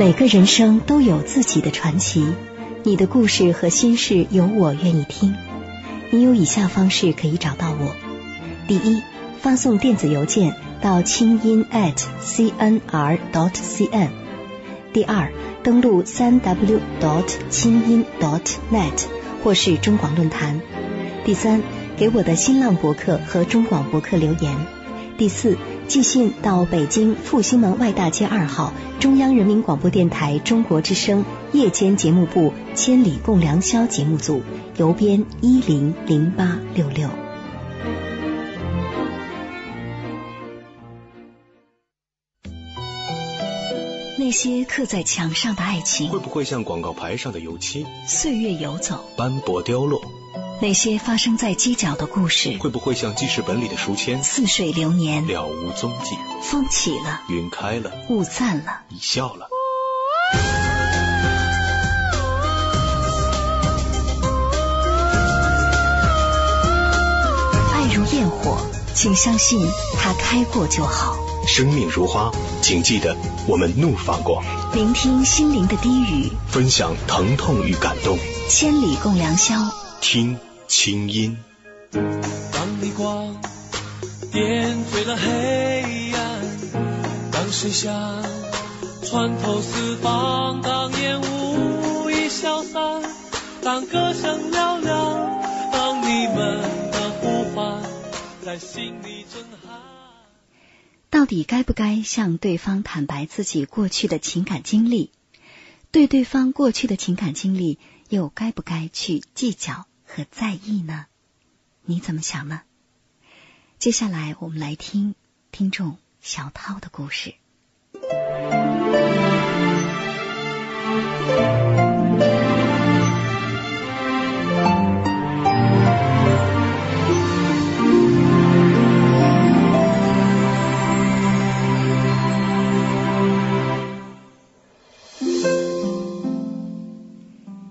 每个人生都有自己的传奇，你的故事和心事有我愿意听。你有以下方式可以找到我：第一，发送电子邮件到清音 at cnr dot cn；第二，登录三 w dot 清音 dot net 或是中广论坛；第三，给我的新浪博客和中广博客留言；第四。寄信到北京复兴门外大街二号中央人民广播电台中国之声夜间节目部《千里共良宵》节目组，邮编一零零八六六。那些刻在墙上的爱情，会不会像广告牌上的油漆？岁月游走，斑驳凋落。那些发生在街角的故事，会不会像记事本里的书签？似水流年，了无踪迹。风起了，云开了，雾散了，你笑了。爱如焰火，请相信它开过就好。生命如花，请记得我们怒放过。聆听心灵的低语，分享疼痛与感动。千里共良宵，听。清音。当你光点缀了黑暗，当盛夏穿透四方，当烟雾已消散，当歌声嘹亮，当你们的呼唤在心里震撼。到底该不该向对方坦白自己过去的情感经历？对对方过去的情感经历，又该不该去计较？和在意呢？你怎么想呢？接下来我们来听听众小涛的故事。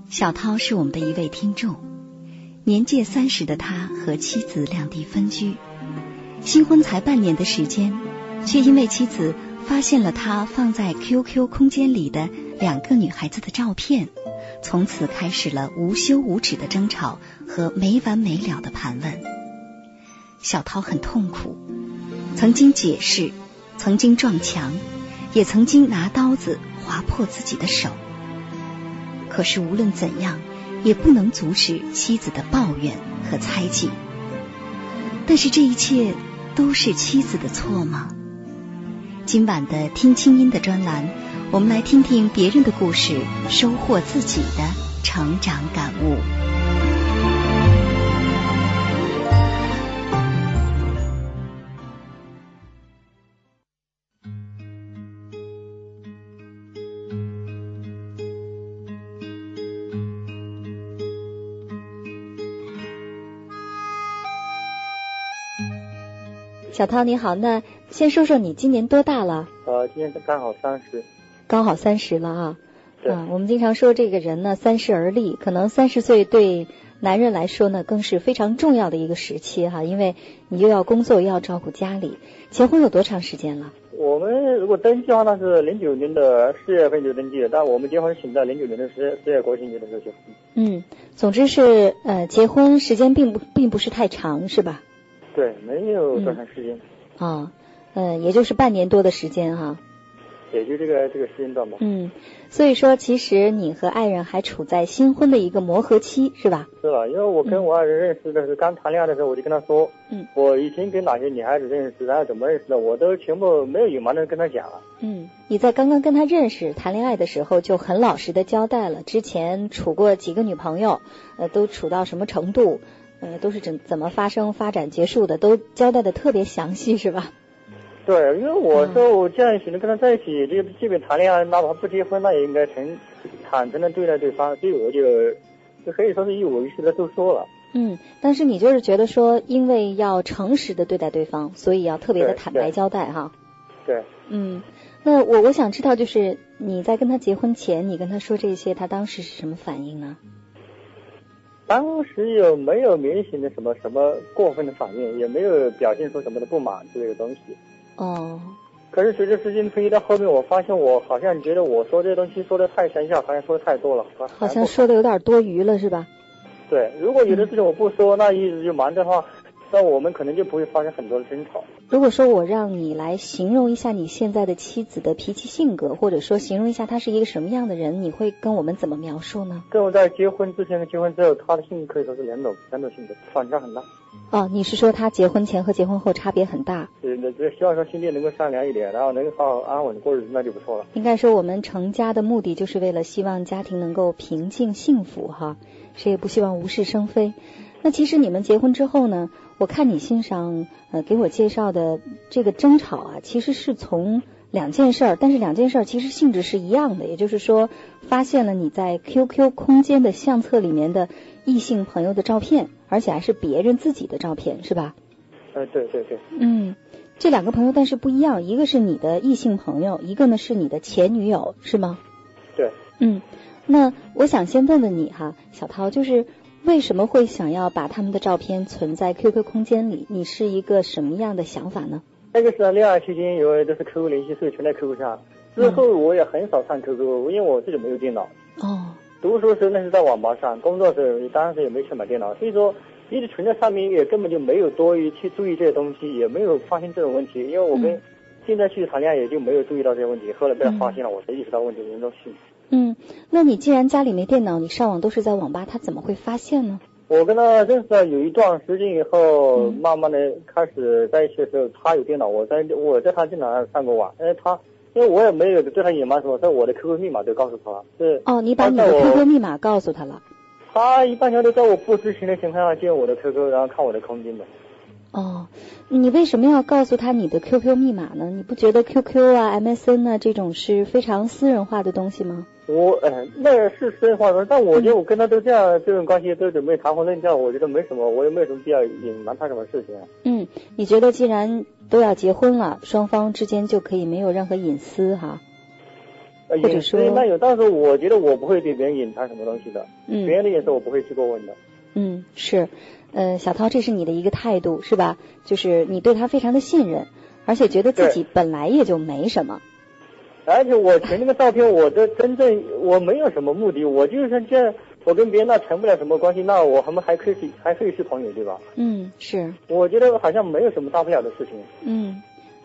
小涛是我们的一位听众。年届三十的他和妻子两地分居，新婚才半年的时间，却因为妻子发现了他放在 QQ 空间里的两个女孩子的照片，从此开始了无休无止的争吵和没完没了的盘问。小涛很痛苦，曾经解释，曾经撞墙，也曾经拿刀子划破自己的手，可是无论怎样。也不能阻止妻子的抱怨和猜忌，但是这一切都是妻子的错吗？今晚的听清音的专栏，我们来听听别人的故事，收获自己的成长感悟。小涛你好，那先说说你今年多大了？呃，今年刚好三十，刚好三十了啊。对。啊，我们经常说这个人呢，三十而立，可能三十岁对男人来说呢，更是非常重要的一个时期哈，因为你又要工作又要照顾家里。结婚有多长时间了？我们如果登记的话，那是零九年的四月份就登记了，但我们结婚是在零九年的十十月国庆节的时候结婚。嗯，总之是呃，结婚时间并不并不是太长，是吧？对，没有多长时间。啊，嗯，也就是半年多的时间哈。也就这个这个时间段吧。嗯，所以说，其实你和爱人还处在新婚的一个磨合期，是吧？是了，因为我跟我爱人认识的是刚谈恋爱的时候，我就跟他说，嗯，我以前跟哪些女孩子认识，然后怎么认识的，我都全部没有隐瞒的跟他讲了。嗯，你在刚刚跟他认识、谈恋爱的时候，就很老实的交代了之前处过几个女朋友，呃，都处到什么程度。呃，都是怎怎么发生、发展、结束的，都交代的特别详细，是吧？对，因为我说我这样选择跟他在一起，就即便谈恋爱，哪怕不结婚，那也应该诚坦诚的对待对方。所以我就就可以说是一五一十的都说了。嗯，但是你就是觉得说，因为要诚实的对待对方，所以要特别的坦白交代哈。对，嗯，那我我想知道，就是你在跟他结婚前，你跟他说这些，他当时是什么反应呢？当时有没有明显的什么什么过分的反应，也没有表现出什么的不满之类的东西。哦，可是随着时间推移到后面，我发现我好像觉得我说这些东西说的太生效，好像说的太多了，好像说的有点多余了，是吧？对。如果有的事情我不说，那一直就瞒着的话，那我们可能就不会发生很多的争吵。如果说我让你来形容一下你现在的妻子的脾气性格，或者说形容一下她是一个什么样的人，你会跟我们怎么描述呢？跟我在结婚之前和结婚之后，她的性格可以说是两种两种性格，反差很大。哦，你是说她结婚前和结婚后差别很大？对，那只希望说心地能够善良一点，然后能够好好安稳的过日子，那就不错了。应该说，我们成家的目的就是为了希望家庭能够平静幸福哈，谁也不希望无事生非。那其实你们结婚之后呢，我看你信上呃给我介绍的这个争吵啊，其实是从两件事儿，但是两件事儿其实性质是一样的，也就是说，发现了你在 QQ 空间的相册里面的异性朋友的照片，而且还是别人自己的照片，是吧？呃，对对对，嗯，这两个朋友但是不一样，一个是你的异性朋友，一个呢是你的前女友，是吗？对。嗯，那我想先问问你哈，小涛，就是为什么会想要把他们的照片存在 QQ 空间里？你是一个什么样的想法呢？那个时候恋爱期间，因为都是 QQ 联系，所以存在 QQ 上。之后我也很少上 QQ，因为我自己没有电脑。哦，读书时候那是在网吧上，工作时候当时也没钱买电脑，所以说一直存在上面，也根本就没有多余去注意这些东西，也没有发现这种问题。因为我跟嗯现在去谈恋爱，也就没有注意到这些问题。后来被他发现了，我才意识到问题的严重性。嗯，那你既然家里没电脑，你上网都是在网吧，他怎么会发现呢？我跟他认识了有一段时间以后，嗯慢慢的开始在一起的时候，他有电脑，我在我在他电脑上上过网，因为他因为我也没有对他隐瞒什么，我的 QQ 密码都告诉他了。是哦，你把你的 QQ 密码告诉他了。他一般情况都在我不知情的情况下进我的 QQ，然后看我的空间的。哦，你为什么要告诉他你的 QQ 密码呢？你不觉得 QQ 啊、MSN 啊这种是非常私人化的东西吗？我呃，那是私人化的，但我觉得我跟他都这样，这种关系都准备谈婚论嫁，我觉得没什么，我也没有什么必要隐瞒他什么事情啊。嗯，你觉得既然都要结婚了，双方之间就可以没有任何隐私哈？呃，或者说那有，但是我觉得我不会对别人隐藏什么东西的，嗯别嗯人的隐私我不会去过问的。嗯，是，呃，小涛，这是你的一个态度是吧？就是你对他非常的信任，而且觉得自己本来也就没什么。而且我存那个照片，我的真正我没有什么目的，我就是这样，我跟别人那成不了什么关系，那我我们还可以是还可以是朋友，对吧？嗯，是，我觉得好像没有什么大不了的事情。嗯，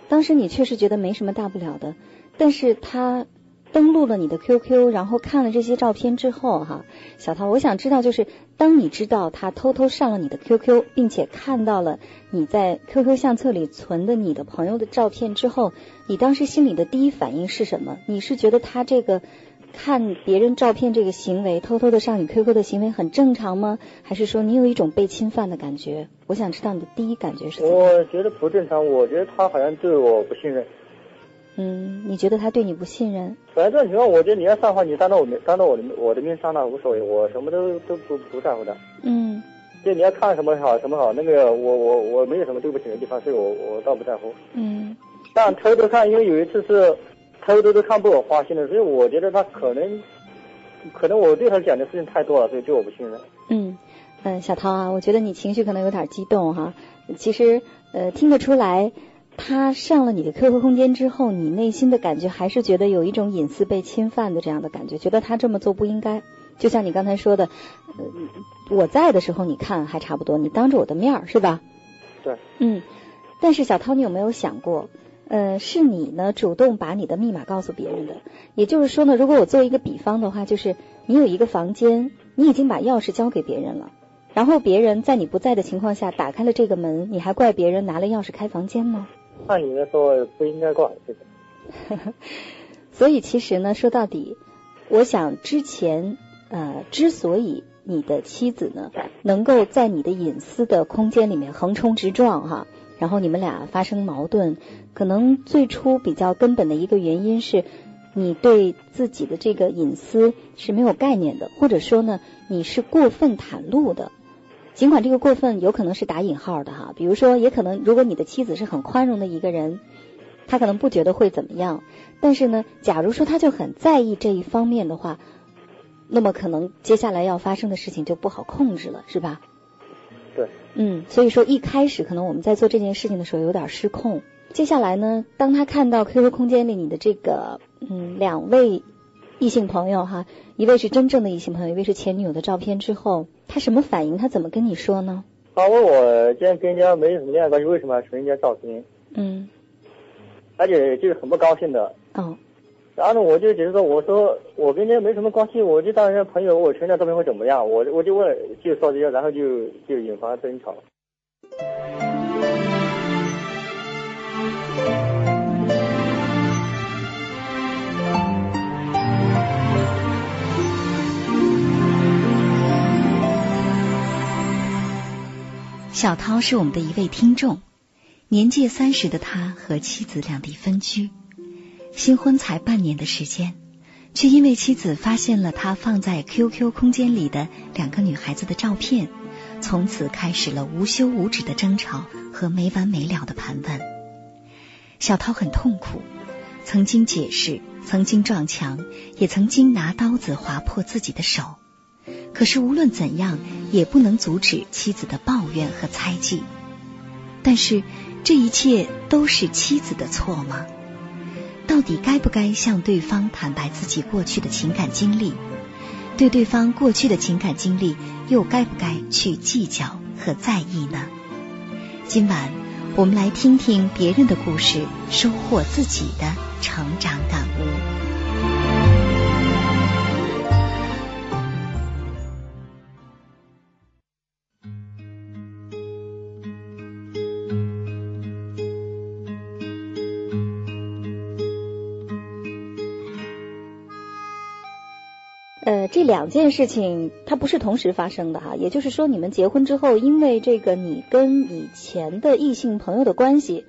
当时你确实觉得没什么大不了的，但是他登录了你的 QQ，然后看了这些照片之后，哈，小涛，我想知道，就是当你知道他偷偷上了你的 QQ，并且看到了你在 QQ 相册里存的你的朋友的照片之后，你当时心里的第一反应是什么？你是觉得他这个看别人照片这个行为，偷偷的上你 QQ 的行为很正常吗？还是说你有一种被侵犯的感觉？我想知道你的第一感觉是什么？我觉得不正常，我觉得他好像对我不信任。嗯，你觉得他对你不信任？反正这种情况，我觉得你要上的话，你当着我面，当着我的我的面上那无所谓，我什么都都不不在乎的。嗯就你要看什么好什么好，那个我我我没有什么对不起的地方，所以我我倒不在乎。嗯但偷偷看，因为有一次是偷偷都看被我发现了，所以我觉得他可能可能我对他讲的事情太多了，所以对我不信任。嗯嗯，小涛啊，我觉得你情绪可能有点激动哈。其实呃听得出来，他上了你的 QQ 空间之后，你内心的感觉还是觉得有一种隐私被侵犯的这样的感觉，觉得他这么做不应该。就像你刚才说的，呃，我在的时候你看还差不多，你当着我的面儿是吧？对。嗯，但是小涛，你有没有想过，呃，是你呢主动把你的密码告诉别人的？也就是说呢，如果我做一个比方的话，就是你有一个房间，你已经把钥匙交给别人了，然后别人在你不在的情况下打开了这个门，你还怪别人拿了钥匙开房间吗？按理来说不应该怪这个。所以其实呢，说到底，我想之前呃，之所以你的妻子呢能够在你的隐私的空间里面横冲直撞哈，然后你们俩发生矛盾，可能最初比较根本的一个原因是，你对自己的这个隐私是没有概念的，或者说呢，你是过分袒露的。尽管这个过分有可能是打引号的哈，比如说，也可能如果你的妻子是很宽容的一个人，他可能不觉得会怎么样。但是呢，假如说他就很在意这一方面的话，那么可能接下来要发生的事情就不好控制了，是吧？对。嗯，所以说一开始可能我们在做这件事情的时候有点失控。接下来呢，当他看到 QQ 空间里你的这个嗯两位异性朋友哈，一位是真正的异性朋友，一位是前女友的照片之后。他什么反应？他怎么跟你说呢？他问我，既然跟人家没什么恋爱关系，为什么要存人家照片？嗯，而且就是很不高兴的。哦。然后呢，我就觉得说，我说我跟人家没什么关系，我就当人家朋友，我存人家照片会怎么样？我我就问，就说这些，然后就就引发争吵。小涛是我们的一位听众，年届三十的他和妻子两地分居，新婚才半年的时间，却因为妻子发现了他放在 QQ 空间里的两个女孩子的照片，从此开始了无休无止的争吵和没完没了的盘问。小涛很痛苦，曾经解释，曾经撞墙，也曾经拿刀子划破自己的手。可是无论怎样，也不能阻止妻子的抱怨和猜忌。但是这一切都是妻子的错吗？到底该不该向对方坦白自己过去的情感经历？对对方过去的情感经历，又该不该去计较和在意呢？今晚我们来听听别人的故事，收获自己的成长感这两件事情它不是同时发生的哈，也就是说，你们结婚之后，因为这个你跟以前的异性朋友的关系，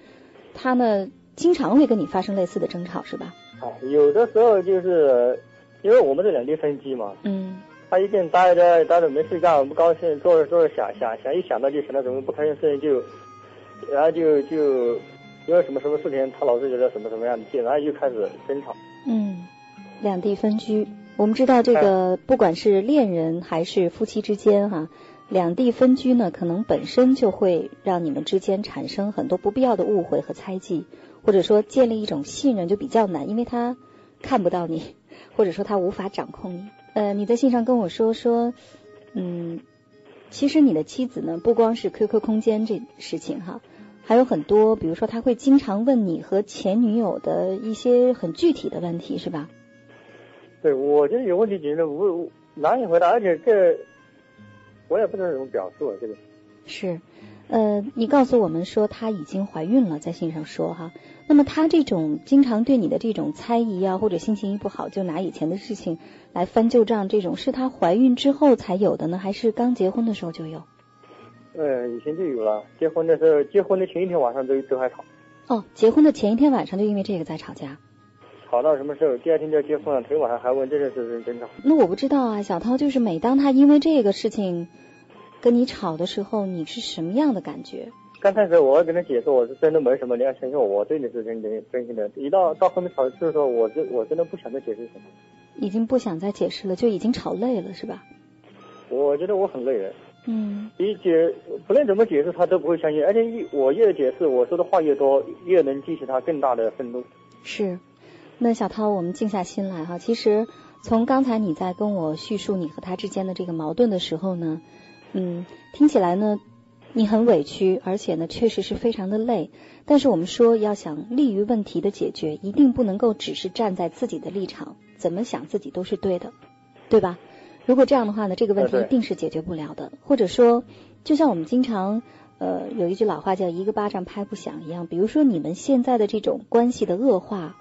他呢经常会跟你发生类似的争吵，是吧？啊，有的时候就是因为我们是两地分居嘛，嗯，他一待着待着没事干，不高兴，坐着坐着想想想，一想到就想到什么不开心事情，就然后就就因为什么什么事情，他老是觉得什么什么样的气，然后就开始争吵。嗯，两地分居。我们知道这个，不管是恋人还是夫妻之间，哈，两地分居呢，可能本身就会让你们之间产生很多不必要的误会和猜忌，或者说建立一种信任就比较难，因为他看不到你，或者说他无法掌控你。呃，你在信上跟我说说，嗯，其实你的妻子呢，不光是 QQ 空间这事情哈，还有很多，比如说他会经常问你和前女友的一些很具体的问题，是吧？对，我觉得有问题解决无难以回答，而且这我也不知道怎么表述啊这个。是，呃，你告诉我们说她已经怀孕了，在信上说哈。那么她这种经常对你的这种猜疑啊，或者心情一不好就拿以前的事情来翻旧账，这种是她怀孕之后才有的呢，还是刚结婚的时候就有？呃，以前就有了，结婚的时候，结婚的前一天晚上都都还吵。哦，结婚的前一天晚上就因为这个在吵架。吵到什么时候？第二天就要结婚了，昨天晚上还问这件事是真的。那我不知道啊，小涛，就是每当他因为这个事情跟你吵的时候，你是什么样的感觉？刚开始我跟他解释，我是真的没什么，你要相信我，我对你是真真真心的。一到到后面吵的时候，我真我真的不想再解释什么。已经不想再解释了，就已经吵累了，是吧？我觉得我很累了。嗯。你解不论怎么解释，他都不会相信，而且越我越解释，我说的话越多，越能激起他更大的愤怒。是。那小涛，我们静下心来哈。其实从刚才你在跟我叙述你和他之间的这个矛盾的时候呢，嗯，听起来呢，你很委屈，而且呢，确实是非常的累。但是我们说，要想利于问题的解决，一定不能够只是站在自己的立场，怎么想自己都是对的，对吧？如果这样的话呢，这个问题一定是解决不了的。或者说，就像我们经常呃有一句老话叫“一个巴掌拍不响”一样，比如说你们现在的这种关系的恶化。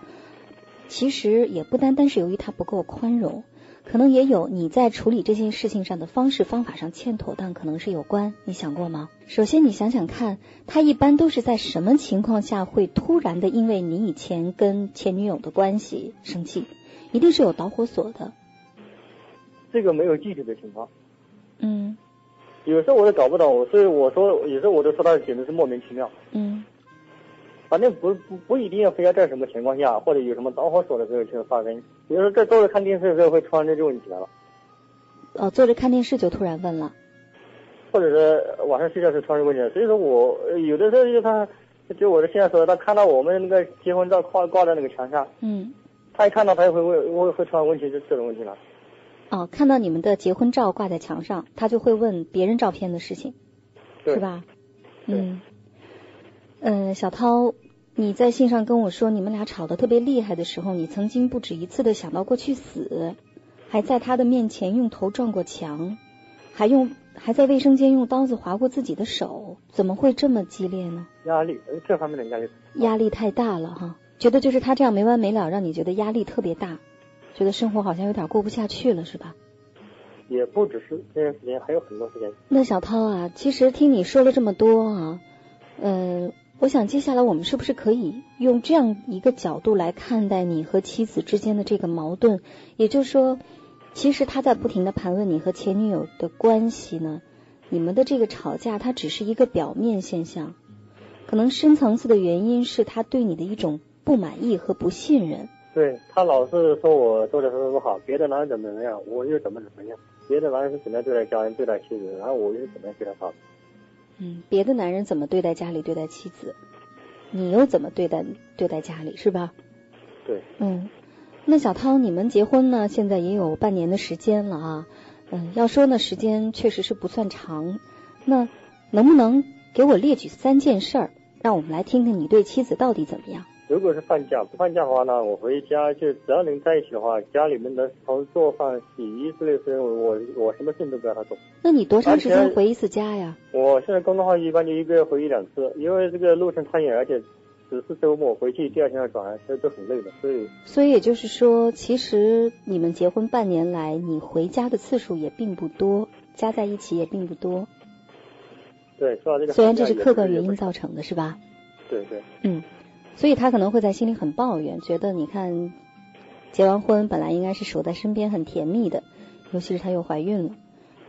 其实也不单单是由于他不够宽容，可能也有你在处理这件事情上的方式方法上欠妥当，可能是有关。你想过吗？首先，你想想看，他一般都是在什么情况下会突然的因为你以前跟前女友的关系生气？一定是有导火索的。这个没有具体的情况。嗯。有时候我都搞不懂，所以我说有时候我都说他简直是莫名其妙。嗯。反正不不不一定要非要在什么情况下，或者有什么导火索的时候就发生。比如说在坐着看电视的时候，会突然这就问起来了。哦，坐着看电视就突然问了。或者是晚上睡觉时突然问起来，所以说我有的时候就他，就我的现在说，他看到我们那个结婚照挂挂在那个墙上，嗯，他一看到他就会问，会会突然问起这这种问题了。哦，看到你们的结婚照挂在墙上，他就会问别人照片的事情，是吧？嗯。嗯，小涛。你在信上跟我说，你们俩吵得特别厉害的时候，你曾经不止一次的想到过去死，还在他的面前用头撞过墙，还用还在卫生间用刀子划过自己的手，怎么会这么激烈呢？压力，这方面的压力。压力太大了哈，觉得就是他这样没完没了，让你觉得压力特别大，觉得生活好像有点过不下去了，是吧？也不只是这段时间，还有很多时间。那小涛啊，其实听你说了这么多啊，嗯。我想接下来我们是不是可以用这样一个角度来看待你和妻子之间的这个矛盾？也就是说，其实他在不停的盘问你和前女友的关系呢？你们的这个吵架，它只是一个表面现象，可能深层次的原因是他对你的一种不满意和不信任。对他老是说我做的什么不好，别的男人怎么怎么样，我又怎么怎么样，别的男人是怎么样对待家人、对待妻子，然后我又怎么样对待他。嗯，别的男人怎么对待家里、对待妻子，你又怎么对待对待家里，是吧？对。嗯，那小涛，你们结婚呢？现在也有半年的时间了啊。嗯，要说呢，时间确实是不算长。那能不能给我列举三件事儿，让我们来听听你对妻子到底怎么样？如果是放假，不放假的话呢，我回家就只要能在一起的话，家里面的从做饭、洗衣之类的事，我我什么事情都不要他做。那你多长时间回一次家呀？我现在工作话一般就一个月回一两次，因为这个路程太远，而且只是周末回去，第二天要转，这都很累的，所以。所以也就是说，其实你们结婚半年来，你回家的次数也并不多，加在一起也并不多。对，说到这个。虽然这是客观原因造成的，是吧？对对。嗯。所以他可能会在心里很抱怨，觉得你看结完婚本来应该是守在身边很甜蜜的，尤其是她又怀孕了，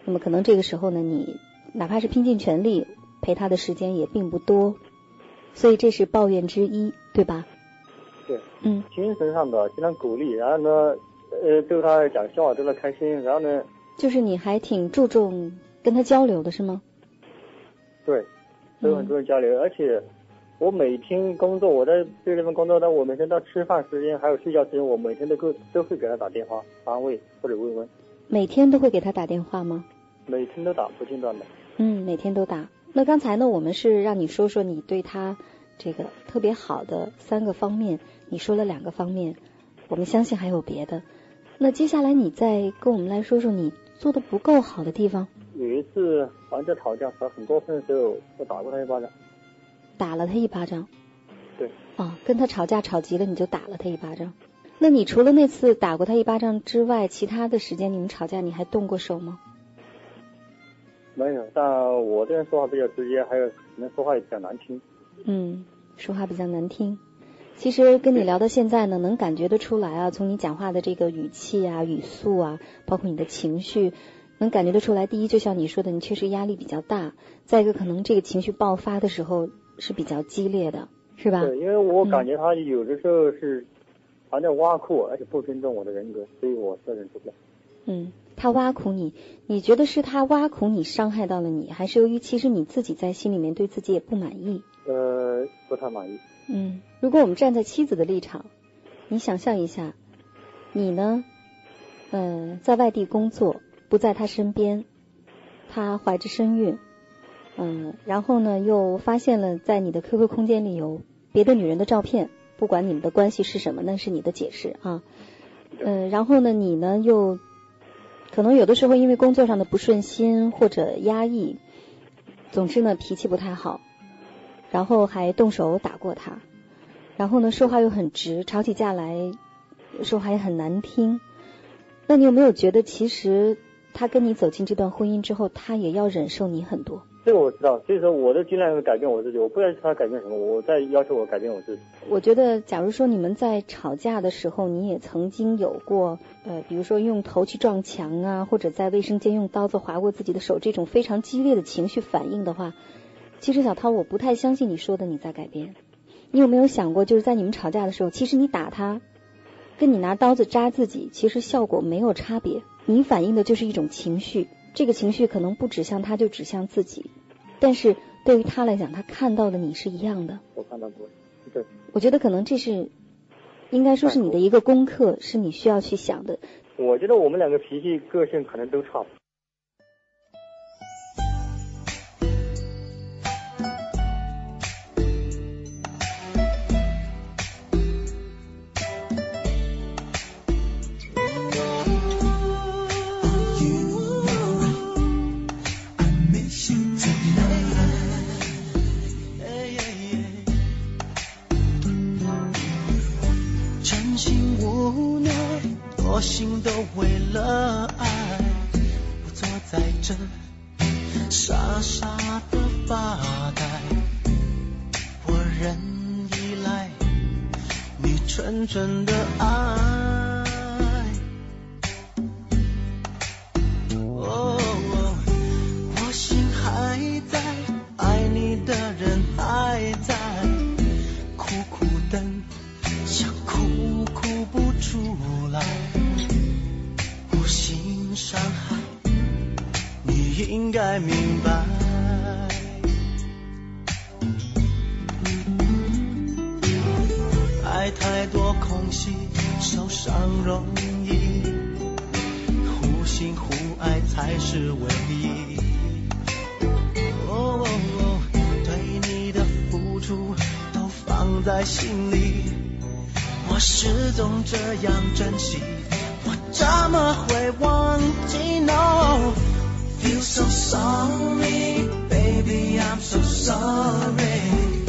那么可能这个时候呢，你哪怕是拼尽全力陪她的时间也并不多，所以这是抱怨之一，对吧？对，嗯，精神上的经常鼓励，然后呢，呃，对她讲笑话逗他开心，然后呢，就是你还挺注重跟她交流的是吗？对，都很注重交流，而且。我每天工作，我在这地方工作，但我每天到吃饭时间还有睡觉时间，我每天都会都会给他打电话安慰或者慰问。每天都会给他打电话吗？每天都打，不间断的。嗯，每天都打。那刚才呢，我们是让你说说你对他这个特别好的。三个方面，你说了两个方面，我们相信还有别的。那接下来你再跟我们来说说你做的。不够好的。地方。有一次，反正吵架吵很过分的。时候，我打过他一巴掌。打了他一巴掌，对，啊，跟他吵架吵急了，你就打了他一巴掌。那你除了那次打过他一巴掌之外，其他的时间你们吵架你还动过手吗？没有，但我这人说话比较直接，还有可能说话也比较难听。嗯，说话比较难听。其实跟你聊到现在呢，能感觉得出来啊，从你讲话的这个语气啊、语速啊，包括你的情绪，能感觉得出来。第一，就像你说的，你确实压力比较大；再一个，可能这个情绪爆发的时候。是比较激烈的，是吧？对，因为我感觉他有的时候是还在挖苦我，而且不尊重我的人格，所以我是忍受不了。嗯，他挖苦你，你觉得是他挖苦你伤害到了你，还是由于其实你自己在心里面对自己也不满意？呃，不太满意。嗯，如果我们站在妻子的立场，你想象一下，你呢，呃，在外地工作，不在他身边，他怀着身孕。嗯，然后呢，又发现了在你的 QQ 空间里有别的女人的照片，不管你们的关系是什么，那是你的解释啊。嗯，然后呢，你呢又可能有的时候因为工作上的不顺心或者压抑，总之呢脾气不太好，然后还动手打过他，然后呢说话又很直，吵起架来说话也很难听。那你有没有觉得，其实他跟你走进这段婚姻之后，他也要忍受你很多？这个我知道，所以说我都尽量改变我自己，我不要求他改变什么，我在要求我改变我自己。我觉得，假如说你们在吵架的时候，你也曾经有过，呃，比如说用头去撞墙啊，或者在卫生间用刀子划过自己的手，这种非常激烈的情绪反应的话，其实小涛，我不太相信你说的你在改变。你有没有想过，就是在你们吵架的时候，其实你打他，跟你拿刀子扎自己，其实效果没有差别。你反映的就是一种情绪。这个情绪可能不指向他，就指向自己，但是对于他来讲，他看到的你是一样的。我看到过，对。我觉得可能这是应该说是你的一个功课，是你需要去想的。我觉得我们两个脾气、个性可能都差不多。该明白，爱太多空隙，受伤容易，互信互爱才是唯一。哦，对你的付出都放在心里，我始终这样珍惜，我怎么会忘记？No。feel so sorry, baby, I'm so sorry.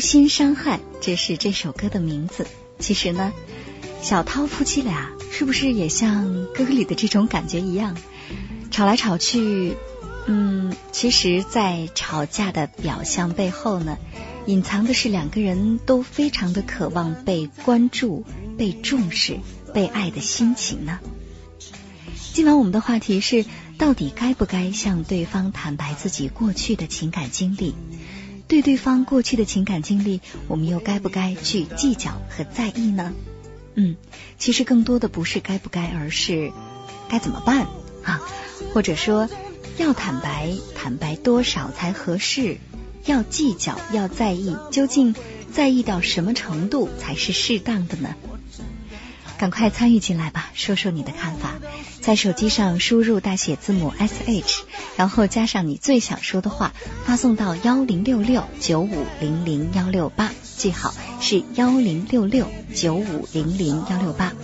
心伤害，这是这首歌的名字。其实呢，小涛夫妻俩是不是也像歌里的这种感觉一样，吵来吵去？嗯，其实，在吵架的表象背后呢，隐藏的是两个人都非常的渴望被关注、被重视、被爱的心情呢。今晚我们的话题是：到底该不该向对方坦白自己过去的情感经历？对对方过去的情感经历，我们又该不该去计较和在意呢？嗯，其实更多的不是该不该，而是该怎么办啊？或者说，要坦白，坦白多少才合适？要计较，要在意，究竟在意到什么程度才是适当的呢？赶快参与进来吧，说说你的看法。在手机上输入大写字母 S H，然后加上你最想说的话，发送到幺零六六九五零零幺六八，记好是幺零六六九五零零幺六八。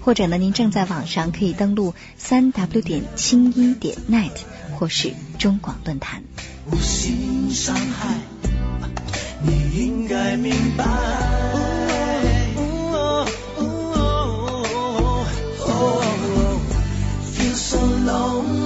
或者呢，您正在网上可以登录三 W 点清音点 net，或是中广论坛。无心伤害，你应该明白。alone.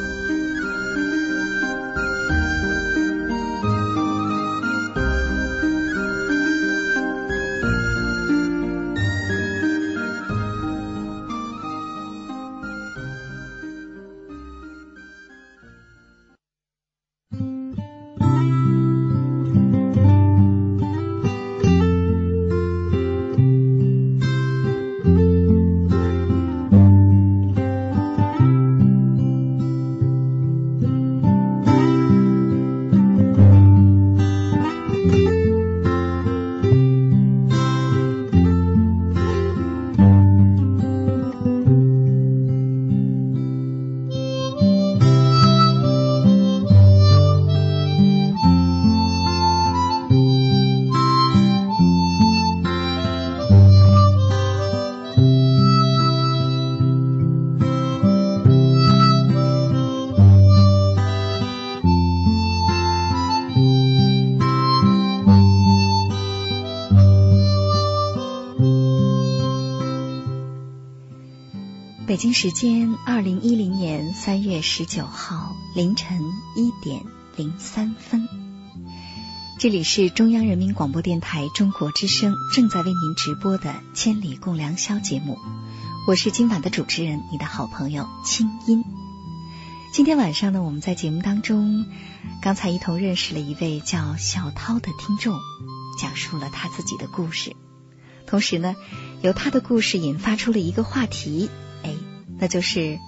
北京时间二零一零年三月十九号凌晨一点零三分，这里是中央人民广播电台中国之声正在为您直播的《千里共良宵》节目，我是今晚的主持人，你的好朋友清音。今天晚上呢，我们在节目当中刚才一同认识了一位叫小涛的听众，讲述了他自己的故事，同时呢，由他的故事引发出了一个话题。那就是，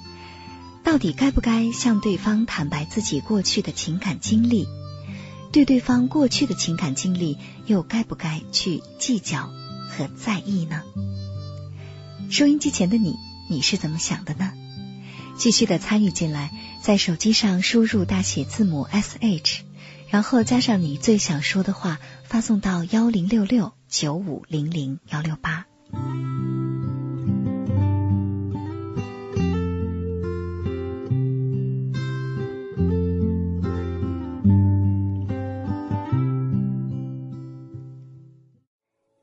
到底该不该向对方坦白自己过去的情感经历？对对方过去的情感经历，又该不该去计较和在意呢？收音机前的你，你是怎么想的呢？继续的参与进来，在手机上输入大写字母 S H，然后加上你最想说的话，发送到幺零六六九五零零幺六八。